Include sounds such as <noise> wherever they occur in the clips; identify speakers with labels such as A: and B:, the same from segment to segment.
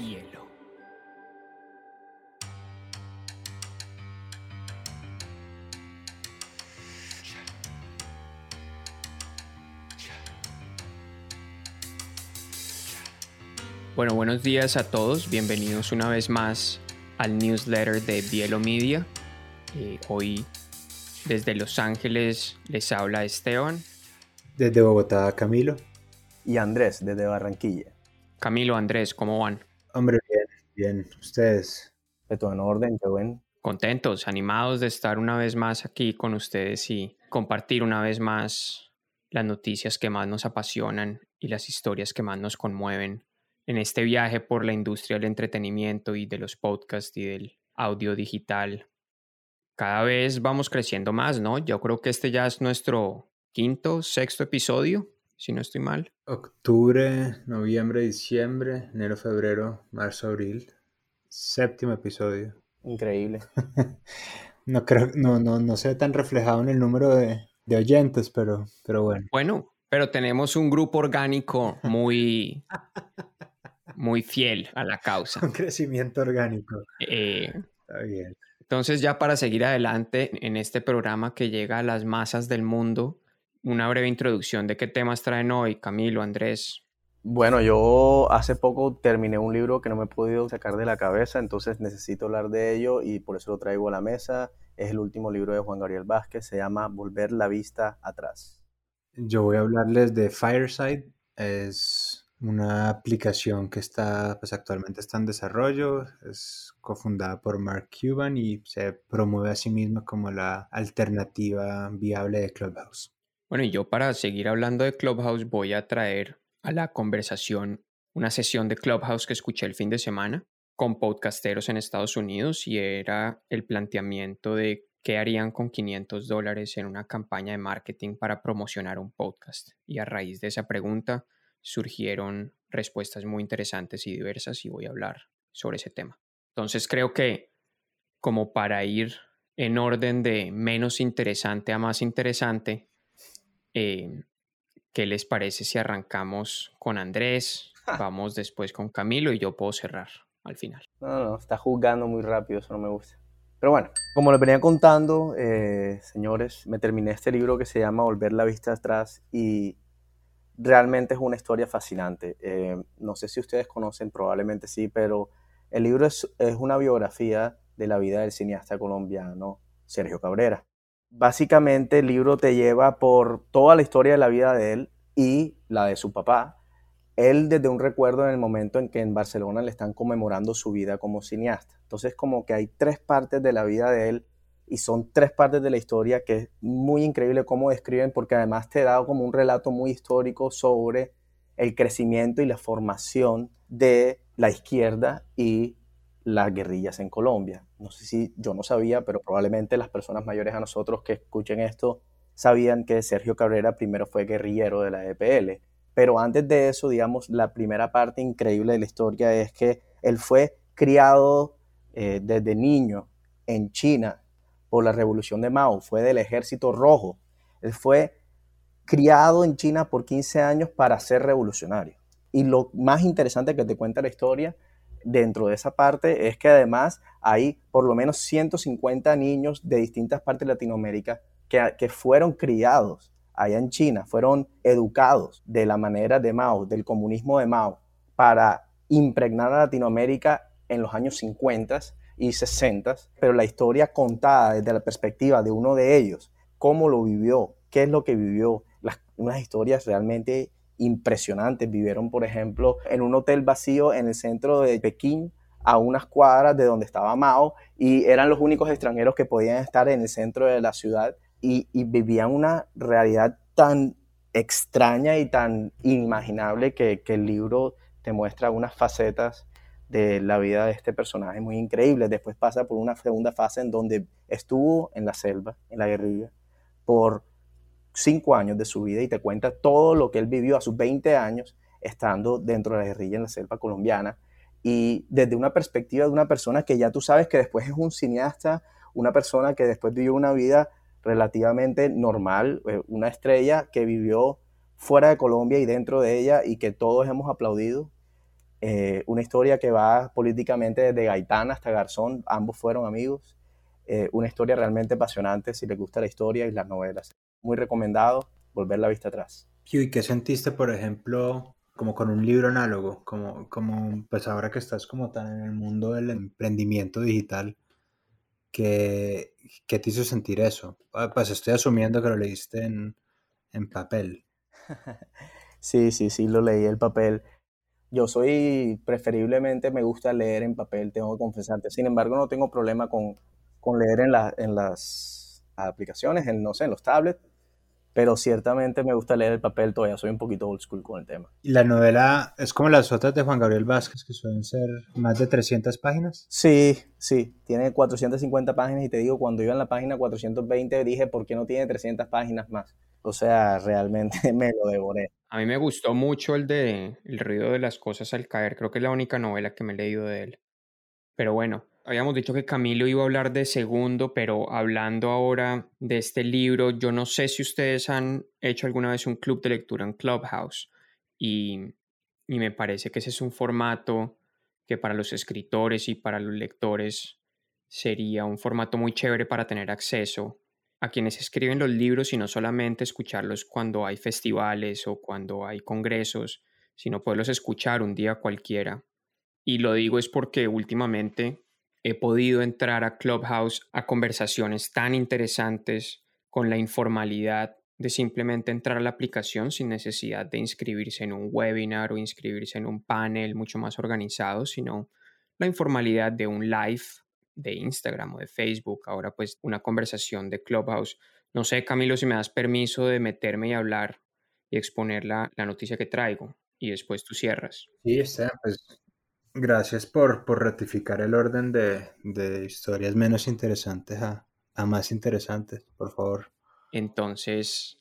A: Bielo. Bueno, buenos días a todos. Bienvenidos una vez más al newsletter de Bielo Media. Eh, hoy desde Los Ángeles les habla Esteban.
B: Desde Bogotá, Camilo.
C: Y Andrés, desde Barranquilla.
A: Camilo, Andrés, ¿cómo van?
B: Hombre, bien, bien. ¿Ustedes?
C: De todo en orden, qué bueno.
A: Contentos, animados de estar una vez más aquí con ustedes y compartir una vez más las noticias que más nos apasionan y las historias que más nos conmueven en este viaje por la industria del entretenimiento y de los podcasts y del audio digital. Cada vez vamos creciendo más, ¿no? Yo creo que este ya es nuestro quinto, sexto episodio, si no estoy mal.
B: Octubre, noviembre, diciembre, enero, febrero, marzo, abril. Séptimo episodio.
C: Increíble. <laughs>
B: no creo, no, no, no se ve tan reflejado en el número de, de oyentes, pero, pero bueno.
A: Bueno, pero tenemos un grupo orgánico muy <laughs> muy fiel a la causa.
B: Un crecimiento orgánico.
A: Eh,
B: Está bien.
A: entonces, ya para seguir adelante en este programa que llega a las masas del mundo, una breve introducción de qué temas traen hoy, Camilo, Andrés.
C: Bueno, yo hace poco terminé un libro que no me he podido sacar de la cabeza, entonces necesito hablar de ello y por eso lo traigo a la mesa. Es el último libro de Juan Gabriel Vázquez, se llama Volver la vista atrás.
B: Yo voy a hablarles de Fireside. Es una aplicación que está, pues actualmente está en desarrollo, es cofundada por Mark Cuban y se promueve a sí misma como la alternativa viable de Clubhouse.
A: Bueno, y yo para seguir hablando de Clubhouse voy a traer a la conversación una sesión de Clubhouse que escuché el fin de semana con podcasteros en Estados Unidos y era el planteamiento de qué harían con 500 dólares en una campaña de marketing para promocionar un podcast. Y a raíz de esa pregunta surgieron respuestas muy interesantes y diversas y voy a hablar sobre ese tema. Entonces creo que como para ir en orden de menos interesante a más interesante, eh, ¿qué les parece si arrancamos con Andrés? Vamos después con Camilo y yo puedo cerrar al final.
C: No, no, está juzgando muy rápido, eso no me gusta. Pero bueno, como les venía contando, eh, señores, me terminé este libro que se llama Volver la vista atrás y realmente es una historia fascinante. Eh, no sé si ustedes conocen, probablemente sí, pero el libro es, es, una biografía de la vida del cineasta colombiano Sergio Cabrera. Básicamente el libro te lleva por toda la historia de la vida de él y la de su papá. Él desde un recuerdo en el momento en que en Barcelona le están conmemorando su vida como cineasta. Entonces como que hay tres partes de la vida de él y son tres partes de la historia que es muy increíble cómo describen porque además te da como un relato muy histórico sobre el crecimiento y la formación de la izquierda y las guerrillas en Colombia. No sé si yo no sabía, pero probablemente las personas mayores a nosotros que escuchen esto sabían que Sergio Cabrera primero fue guerrillero de la EPL. Pero antes de eso, digamos, la primera parte increíble de la historia es que él fue criado eh, desde niño en China por la revolución de Mao, fue del ejército rojo. Él fue criado en China por 15 años para ser revolucionario. Y lo más interesante que te cuenta la historia dentro de esa parte es que además hay por lo menos 150 niños de distintas partes de Latinoamérica que, que fueron criados allá en China, fueron educados de la manera de Mao, del comunismo de Mao, para impregnar a Latinoamérica en los años 50 y 60, pero la historia contada desde la perspectiva de uno de ellos, cómo lo vivió, qué es lo que vivió, las, unas historias realmente impresionantes. Vivieron, por ejemplo, en un hotel vacío en el centro de Pekín, a unas cuadras de donde estaba Mao, y eran los únicos extranjeros que podían estar en el centro de la ciudad y, y vivían una realidad tan extraña y tan inimaginable que, que el libro te muestra unas facetas de la vida de este personaje muy increíble. Después pasa por una segunda fase en donde estuvo en la selva, en la guerrilla, por cinco años de su vida y te cuenta todo lo que él vivió a sus 20 años estando dentro de la guerrilla en la selva colombiana y desde una perspectiva de una persona que ya tú sabes que después es un cineasta, una persona que después vivió una vida relativamente normal, eh, una estrella que vivió fuera de Colombia y dentro de ella y que todos hemos aplaudido Eh, una historia que va políticamente desde Gaitán hasta Garzón, ambos fueron amigos. Eh, una historia realmente apasionante si les gusta la historia y las novelas. Muy recomendado, volver la vista atrás.
B: ¿Y qué sentiste, por ejemplo, como con un libro análogo? Como, como, pues ahora que estás como tan en el mundo del emprendimiento digital, ¿qué, qué te hizo sentir eso? Ah, pues estoy asumiendo que lo leíste en, en papel. <laughs>
C: sí, sí, sí, lo leí el papel. Yo soy, preferiblemente me gusta leer en papel, tengo que confesarte. Sin embargo, no tengo problema con, con leer en, la, en las aplicaciones, en, no sé, en los tablets pero ciertamente me gusta leer el papel todavía, soy un poquito old school con el tema.
B: ¿Y la novela es como las otras de Juan Gabriel Vázquez, que suelen ser más de 300 páginas?
C: Sí, sí, tiene 450 páginas y te digo, cuando iba en la página 420 dije, ¿por qué no tiene 300 páginas más? O sea, realmente <laughs> me lo devoré.
A: A mí me gustó mucho el de El ruido de las cosas al caer, creo que es la única novela que me he leído de él. Pero bueno, habíamos dicho que Camilo iba a hablar de segundo, pero hablando ahora de este libro, yo no sé si ustedes han hecho alguna vez un club de lectura en Clubhouse y, y me parece que ese es un formato que para los escritores y para los lectores sería un formato muy chévere para tener acceso a quienes escriben los libros y no solamente escucharlos cuando hay festivales o cuando hay congresos, sino poderlos escuchar un día cualquiera. Y lo digo es porque últimamente he podido entrar a Clubhouse a conversaciones tan interesantes con la informalidad de simplemente entrar a la aplicación sin necesidad de inscribirse en un webinar o inscribirse en un panel mucho más organizado, sino la informalidad de un live de Instagram o de Facebook, ahora pues una conversación de Clubhouse. No sé, Camilo, si me das permiso de meterme y hablar y exponer la, la noticia que traigo y después tú cierras.
B: Sí, está, pues Gracias por, por ratificar el orden de, de historias menos interesantes a, a, más interesantes, por favor.
A: Entonces,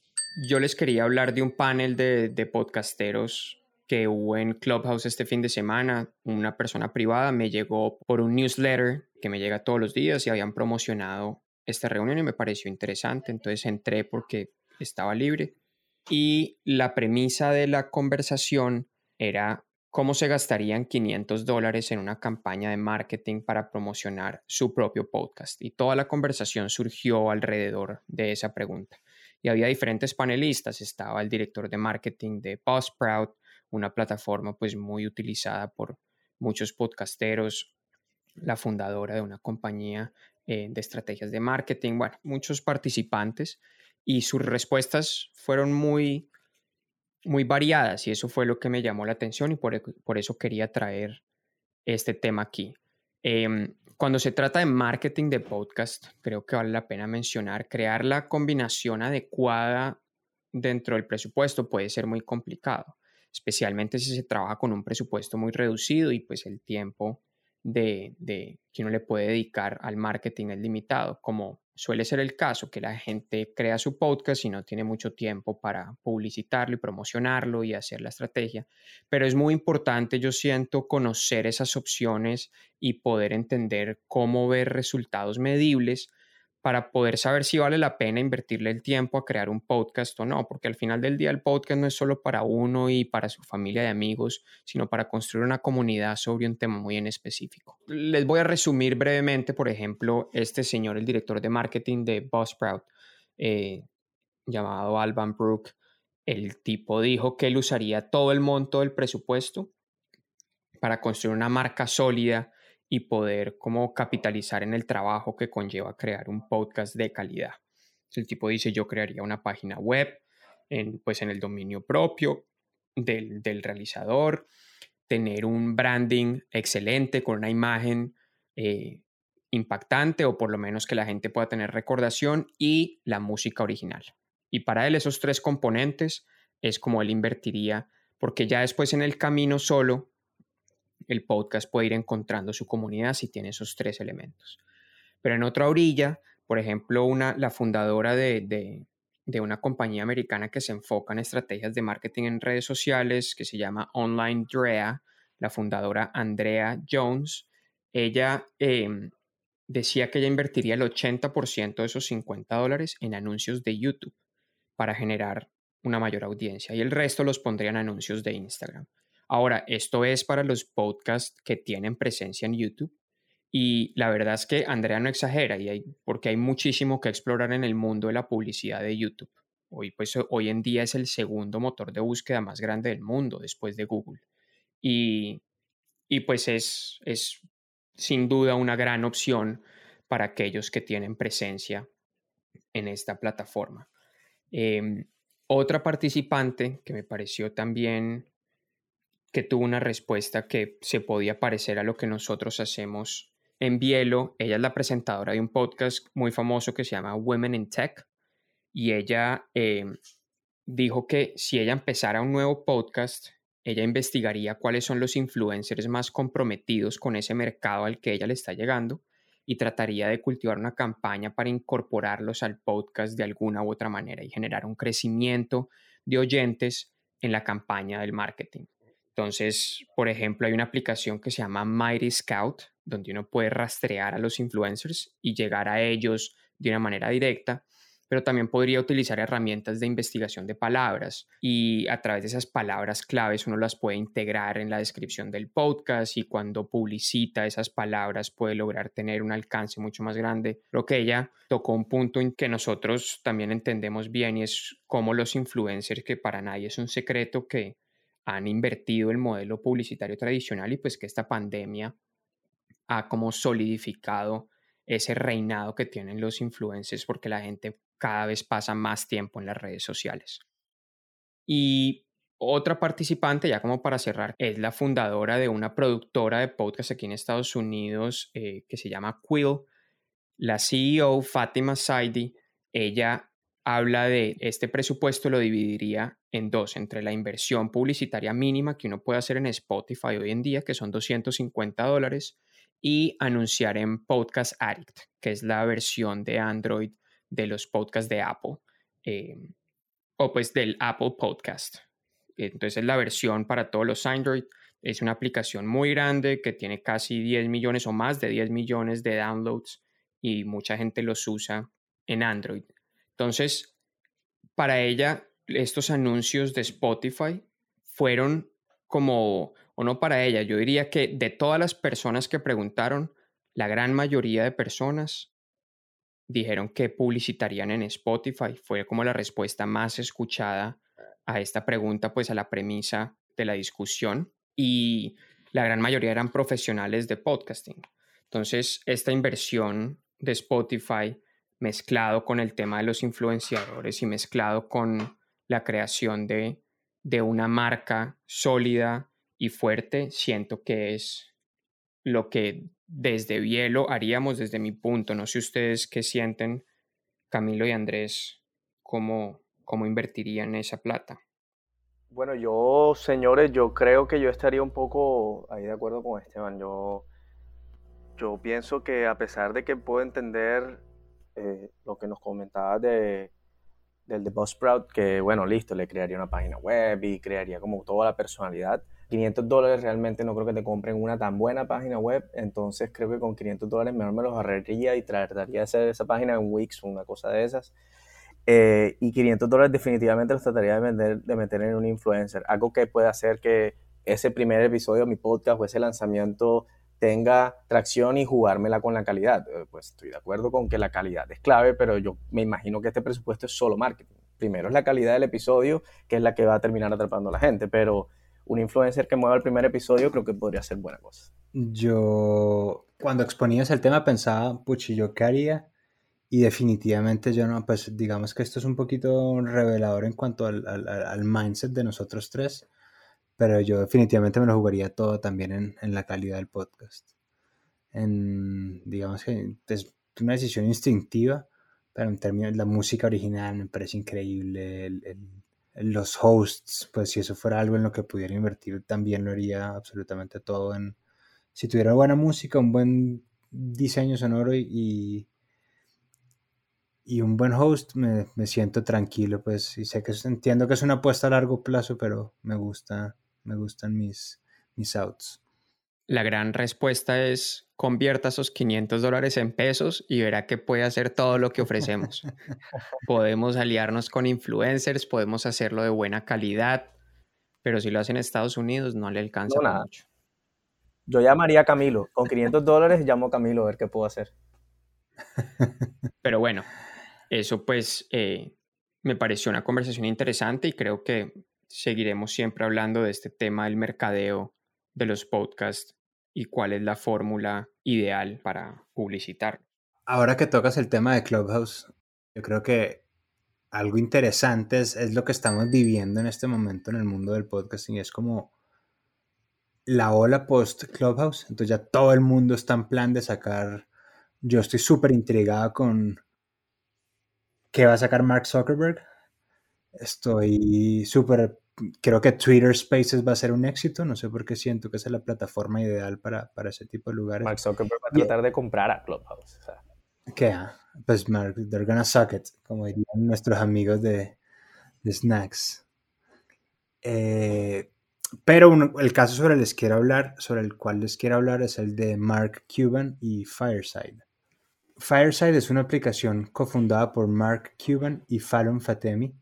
A: yo les quería hablar de un panel de, de podcasteros que hubo en Clubhouse este fin de semana. Una persona privada me llegó por un newsletter que me llega todos los días y habían promocionado esta reunión y me pareció interesante. Entonces entré porque estaba libre. Y la premisa de la conversación era cómo se gastarían 500 dólares en una campaña de marketing para promocionar su propio podcast. Y toda la conversación surgió alrededor de esa pregunta. Y había diferentes panelistas. Estaba el director de marketing de Buzzsprout, una plataforma pues muy utilizada por muchos podcasteros, la fundadora de una compañía eh, de estrategias de marketing, bueno, muchos participantes y sus respuestas fueron muy muy variadas y eso fue lo que me llamó la atención y por, e, eso quería traer este tema aquí. Em, cuando se trata de marketing de podcast, creo que vale la pena mencionar, crear la combinación adecuada dentro del presupuesto puede ser muy complicado, especialmente si se trabaja con un presupuesto muy reducido y pues el tiempo de, de que uno le puede dedicar al marketing es limitado, como suele ser el caso, que la gente crea su podcast y no tiene mucho tiempo para publicitarlo y promocionarlo y hacer la estrategia, pero es muy importante, yo siento, conocer esas opciones y poder entender cómo ver resultados medibles para poder saber si vale la pena invertirle el tiempo a crear un podcast o no, porque al final del día el podcast no es solo para uno y para su familia de amigos, sino para construir una comunidad sobre un tema muy en específico. Les voy a resumir brevemente, por ejemplo, este señor, el director de marketing de Buzzsprout, eh, llamado Alban Brook, el tipo dijo que él usaría todo el monto del presupuesto para construir una marca sólida y poder como capitalizar en el trabajo que conlleva crear un podcast de calidad. El tipo dice, yo crearía una página web en, pues en el dominio propio del, realizador, tener un branding excelente con una imagen eh, impactante o por lo menos que la gente pueda tener recordación y la música original. Y para él esos tres componentes es como él invertiría, porque ya después en el camino solo el podcast puede ir encontrando su comunidad si tiene esos tres elementos. Pero en otra orilla, por ejemplo, una, la fundadora de, una compañía americana que se enfoca en estrategias de marketing en redes sociales, que se llama Online Drea, la fundadora Andrea Jones, ella em, decía que ella invertiría el 80% de esos 50 dólares en anuncios de YouTube para generar una mayor audiencia y el resto los pondría en anuncios de Instagram. Ahora, esto es para los podcasts que tienen presencia en YouTube. Y la verdad es que Andrea no exagera, y porque hay muchísimo que explorar en el mundo de la publicidad de YouTube. Hoy, pues, hoy en día es el segundo motor de búsqueda más grande del mundo después de Google. Y, y pues es, es sin duda una gran opción para aquellos que tienen presencia en esta plataforma. Em, otra participante que me pareció también que tuvo una respuesta que se podía parecer a lo que nosotros hacemos en Bielo. Ella es la presentadora de un podcast muy famoso que se llama Women in Tech y ella em, dijo que si ella empezara un nuevo podcast, ella investigaría cuáles son los influencers más comprometidos con ese mercado al que ella le está llegando y trataría de cultivar una campaña para incorporarlos al podcast de alguna u otra manera y generar un crecimiento de oyentes en la campaña del marketing. Entonces, por ejemplo, hay una aplicación que se llama Mighty Scout, donde uno puede rastrear a los influencers y llegar a ellos de una manera directa pero también podría utilizar herramientas de investigación de palabras y a través de esas palabras claves uno las puede integrar en la descripción del podcast y cuando publicita esas palabras puede lograr tener un alcance mucho más grande. Lo que ella tocó un punto en que nosotros también entendemos bien y es cómo los influencers, que para nadie es un secreto que han invertido el modelo publicitario tradicional y pues que esta pandemia ha como solidificado ese reinado que tienen los influencers porque la gente cada vez pasa más tiempo en las redes sociales. Y otra participante, ya como para cerrar, es la fundadora de una productora de podcast aquí en Estados Unidos eh, que se llama Quill. La CEO, Fatima Saidi, ella habla de este presupuesto lo dividiría en dos, entre la inversión publicitaria mínima que uno puede hacer en Spotify hoy en día, que son 250 dólares, y anunciar en Podcast Addict, que es la versión de Android de los podcasts de Apple eh, o pues del Apple Podcast. Entonces la versión para todos los Android es una aplicación muy grande que tiene casi 10 millones o más de 10 millones de downloads y mucha gente los usa en Android. Entonces, para ella, estos anuncios de Spotify fueron como, o no para ella, yo diría que de todas las personas que preguntaron, la gran mayoría de personas dijeron que publicitarían en Spotify. Fue como la respuesta más escuchada a esta pregunta, pues a la premisa de la discusión. Y la gran mayoría eran profesionales de podcasting. Entonces, esta inversión de Spotify mezclado con el tema de los influenciadores y mezclado con la creación de, de una marca sólida y fuerte, siento que es lo que desde Bielo haríamos desde mi punto. No sé ustedes qué sienten, Camilo y Andrés, cómo, cómo invertirían esa plata.
C: Bueno, yo, señores, yo creo que yo estaría un poco ahí de acuerdo con Esteban. Yo, yo pienso que a pesar de que puedo entender eh, lo que nos comentaba de, del de Buzzsprout, que bueno, listo, le crearía una página web y crearía como toda la personalidad 500 dólares realmente no creo que te compren una tan buena página web, entonces creo que con 500 dólares mejor me los ahorraría y trataría de hacer esa página en Wix o una cosa de esas. Eh, y 500 dólares definitivamente los trataría de, vender, de meter en un influencer, algo que pueda hacer que ese primer episodio de mi podcast o ese lanzamiento tenga tracción y jugármela con la calidad. Eh, pues estoy de acuerdo con que la calidad es clave, pero yo me imagino que este presupuesto es solo marketing. Primero es la calidad del episodio, que es la que va a terminar atrapando a la gente, pero un influencer que mueva el primer episodio, creo que podría ser buena cosa.
B: Yo, cuando exponías el tema, pensaba, puchi, ¿yo qué haría? Y definitivamente yo no, pues digamos que esto es un poquito revelador en cuanto al, al, mindset de nosotros tres, pero yo definitivamente me lo jugaría todo también en, en la calidad del podcast. En, digamos que es una decisión instintiva, pero en términos de la música original me parece increíble, el, los hosts, pues si eso fuera algo en lo que pudiera invertir, también lo haría absolutamente todo en... Si tuviera buena música, un buen diseño sonoro y, y un buen host, me, siento tranquilo, pues, y sé que entiendo que es una apuesta a largo plazo, pero me gusta, me gustan mis, mis outs.
A: La gran respuesta es convierta esos 500 dólares en pesos y verá que puede hacer todo lo que ofrecemos. <laughs> podemos aliarnos con influencers, podemos hacerlo de buena calidad, pero si lo hace en Estados Unidos no le alcanza
C: nada.
A: mucho.
C: Yo llamaría a Camilo. Con 500 dólares llamo a Camilo a ver qué puedo hacer. <laughs>
A: Pero bueno, eso pues eh, me pareció una conversación interesante y creo que seguiremos siempre hablando de este tema del mercadeo de los podcasts y cuál es la fórmula ideal para publicitar.
B: Ahora que tocas el tema de Clubhouse, yo creo que algo interesante es, lo que estamos viviendo en este momento en el mundo del podcasting. Es como la ola post Clubhouse. Entonces ya todo el mundo está en plan de sacar. Yo estoy súper intrigado con qué va a sacar Mark Zuckerberg. Estoy súper. Creo que Twitter Spaces va a ser un éxito. No sé por qué siento que esa es la plataforma ideal para, para ese tipo de lugares.
C: Mark Zuckerberg va a tratar de comprar a Clubhouse. O sea.
B: ¿Qué? Pues Mark, they're gonna suck it, como dirían nuestros amigos de, de Snacks. Eh, pero el caso sobre el, les quiero hablar, sobre el cual les quiero hablar es el de Mark Cuban y Fireside. Fireside es una aplicación cofundada por Mark Cuban y Fallon Fatemi.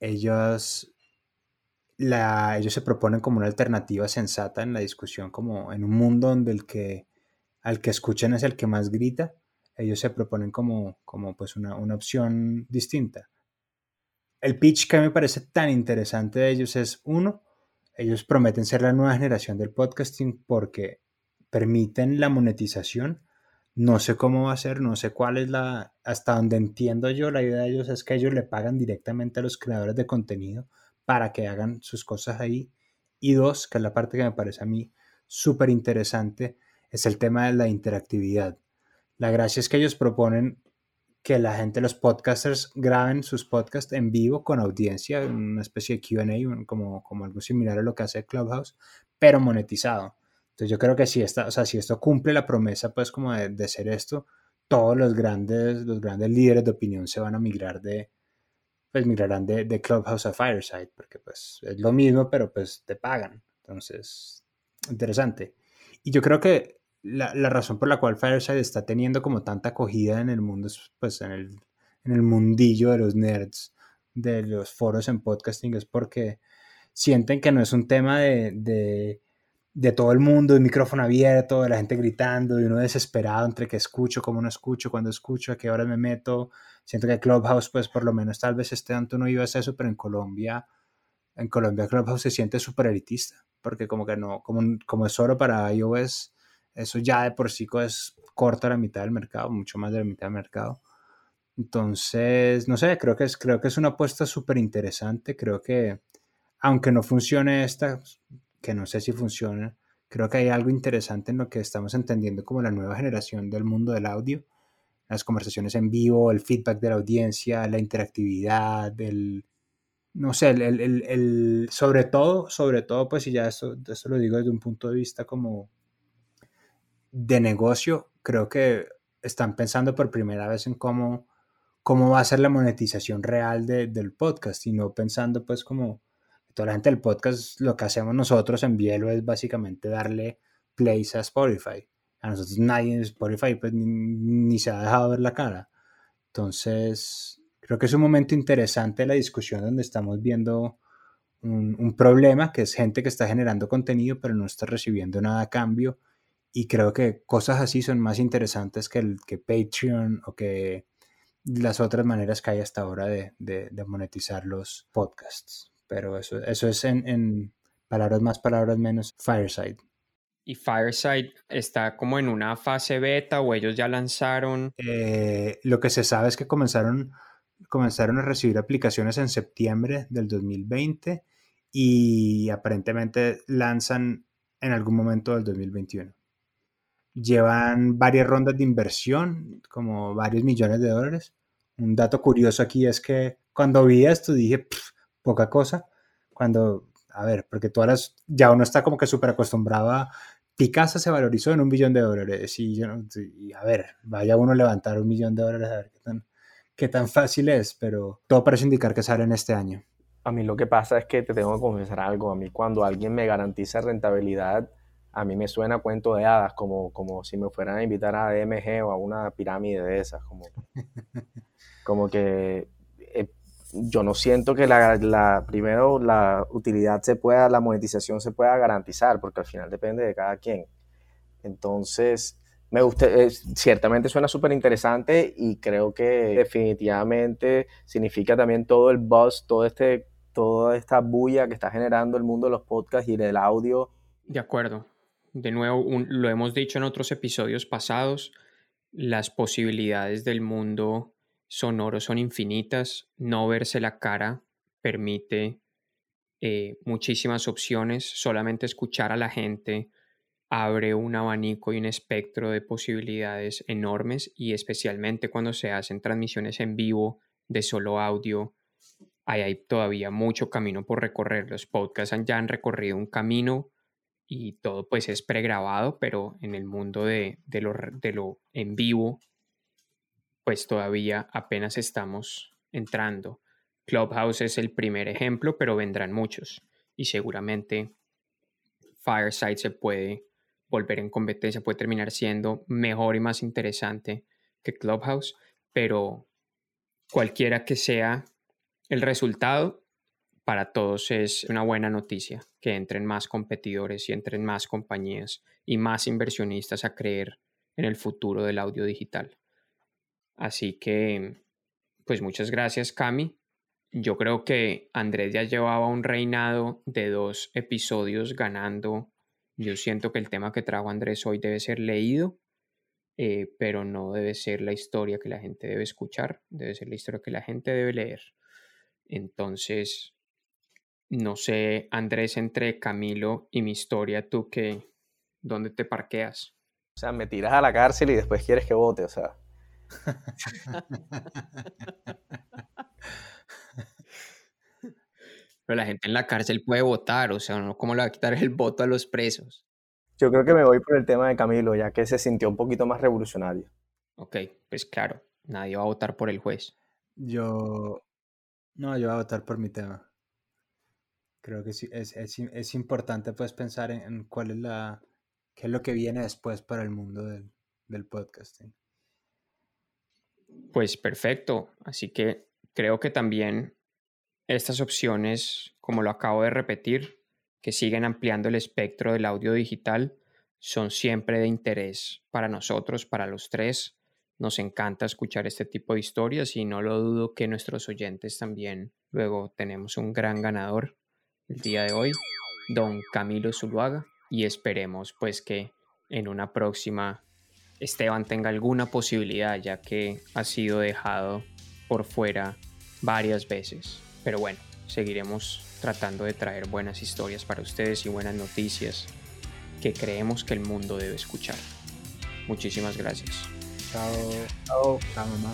B: Ellos, la, ellos se proponen como una alternativa sensata en la discusión, como en un mundo donde el que al que escuchen es el que más grita ellos se proponen como, como pues una, una opción distinta. El pitch que me parece tan interesante de ellos es, uno, ellos prometen ser la nueva generación del podcasting porque permiten la monetización. No sé cómo va a ser, no sé cuál es la, hasta donde entiendo yo, la idea de ellos es que ellos le pagan directamente a los creadores de contenido para que hagan sus cosas ahí. Y dos, que es la parte que me parece a mí súper interesante, es el tema de la interactividad. La gracia es que ellos proponen que la gente, los podcasters, graben sus podcasts en vivo con audiencia, una especie de QA, como, como algo similar a lo que hace Clubhouse, pero monetizado. Entonces yo creo que si, esta, o sea, si esto cumple la promesa, pues como de, de, ser esto, todos los grandes, los grandes líderes de opinión se van a migrar de, pues migrarán de, de Clubhouse a Fireside, porque pues es lo mismo, pero pues te pagan. Entonces, interesante. Y yo creo que la, la, razón por la cual Fireside está teniendo como tanta acogida en el mundo, pues en el, en el mundillo de los nerds, de los foros en podcasting, es porque sienten que no es un tema de, de, de todo el mundo, de micrófono abierto, de la gente gritando, de uno desesperado entre que escucho, cómo no escucho, cuando escucho, a qué hora me meto. Siento que Clubhouse, pues por lo menos tal vez este tanto no iba a eso, pero en Colombia, en Colombia Clubhouse se siente súper elitista, porque como que no, como, como es solo para iOS, eso ya de por sí es corta la mitad del mercado, mucho más de la mitad del mercado. Entonces, no sé, creo que es, creo que es una apuesta súper interesante. Creo que, aunque no funcione esta, que no sé si funciona, creo que hay algo interesante en lo que estamos entendiendo como la nueva generación del mundo del audio. Las conversaciones en vivo, el feedback de la audiencia, la interactividad, el, no sé, el, el, el, sobre todo, sobre todo, pues, y ya eso, eso lo digo desde un punto de vista como de negocio, creo que están pensando por primera vez en cómo, cómo va a ser la monetización real de, del podcast y no pensando pues como toda la gente del podcast, lo que hacemos nosotros en Bielo es básicamente darle plays a Spotify. A nosotros nadie en Spotify pues ni, se ha dejado ver la cara. Entonces, creo que es un momento interesante la discusión donde estamos viendo un, problema que es gente que está generando contenido pero no está recibiendo nada a cambio y creo que cosas así son más interesantes que, el, que Patreon o que las otras maneras que hay hasta ahora de monetizar los podcasts. Pero eso, eso es en, en, palabras más, palabras menos, Fireside.
A: ¿Y Fireside está como en una fase beta o ellos ya lanzaron?
B: Eh, lo que se sabe es que comenzaron, comenzaron a recibir aplicaciones en septiembre del 2020 y aparentemente lanzan en algún momento del 2021 llevan varias rondas de inversión, como varios millones de dólares. Un dato curioso aquí es que cuando vi esto dije, poca cosa. Cuando, a ver, porque todas las, ya uno está como que súper acostumbrado a, Picasa se valorizó en un billón de dólares y, yo, y a ver, vaya uno a levantar un millón de dólares a ver qué tan, qué tan fácil es, pero todo parece indicar que sale en este año.
C: A mí lo que pasa es que te tengo que confesar algo. A mí cuando alguien me garantiza rentabilidad, a mí me suena cuento de hadas, como, como si me fueran a invitar a DMG o a una pirámide de esas, como, <laughs> como que yo no siento que la, la, primero la utilidad se pueda, la monetización se pueda garantizar, porque al final depende de cada quien. Entonces, me gusta, ciertamente suena súper interesante y creo que definitivamente significa también todo el buzz, todo este, toda esta bulla que está generando el mundo de los podcasts y del audio.
A: De acuerdo. De nuevo, lo hemos dicho en otros episodios pasados, las posibilidades del mundo sonoro son infinitas, no verse la cara permite eh, muchísimas opciones, solamente escuchar a la gente abre un abanico y un espectro de posibilidades enormes y especialmente cuando se hacen transmisiones en vivo de solo audio, hay todavía mucho camino por recorrer. Los podcasts ya han recorrido un camino y todo pues es pregrabado, pero en el mundo de, de, lo, de lo en vivo, pues todavía apenas estamos entrando. Clubhouse es el primer ejemplo, pero vendrán muchos y seguramente Fireside se puede volver en competencia, puede terminar siendo mejor y más interesante que Clubhouse, pero cualquiera que sea el resultado, para todos es una buena noticia que entren más competidores y entren más compañías y más inversionistas a creer en el futuro del audio digital. Así que, pues muchas gracias, Cami. Yo creo que Andrés ya llevaba un reinado de dos episodios ganando yo siento que el tema que trajo Andrés hoy debe ser leído, eh, pero no debe ser la historia que la gente debe escuchar, debe ser la historia que la gente debe leer. Entonces, no sé, Andrés, entre Camilo y mi historia, tú qué, ¿dónde te parqueas?
C: O sea, me tiras a la cárcel y después quieres que vote, o sea.
A: Pero la gente en la cárcel puede votar, o sea, ¿cómo le va a quitar el voto a los presos?
C: Yo creo que me voy por el tema de Camilo, ya que se sintió un poquito más revolucionario.
A: Ok, pues claro, nadie va a votar por el juez.
B: Yo. No, yo voy a votar por mi tema. Creo que sí, es, es, importante pues pensar en, cuál es la. qué es lo que viene después para el mundo del, del podcasting.
A: Pues perfecto. Así que creo que también estas opciones, como lo acabo de repetir, que siguen ampliando el espectro del audio digital, son siempre de interés para nosotros, para los tres. Nos encanta escuchar este tipo de historias y no lo dudo que nuestros oyentes también. Luego tenemos un gran ganador el día de hoy, don Camilo Zuluaga, y esperemos pues que en una próxima Esteban tenga alguna posibilidad ya que ha sido dejado por fuera varias veces. Pero bueno, seguiremos tratando de traer buenas historias para ustedes y buenas noticias que creemos que el mundo debe escuchar. Muchísimas gracias.
B: Chao. Chao. Chao, mamá.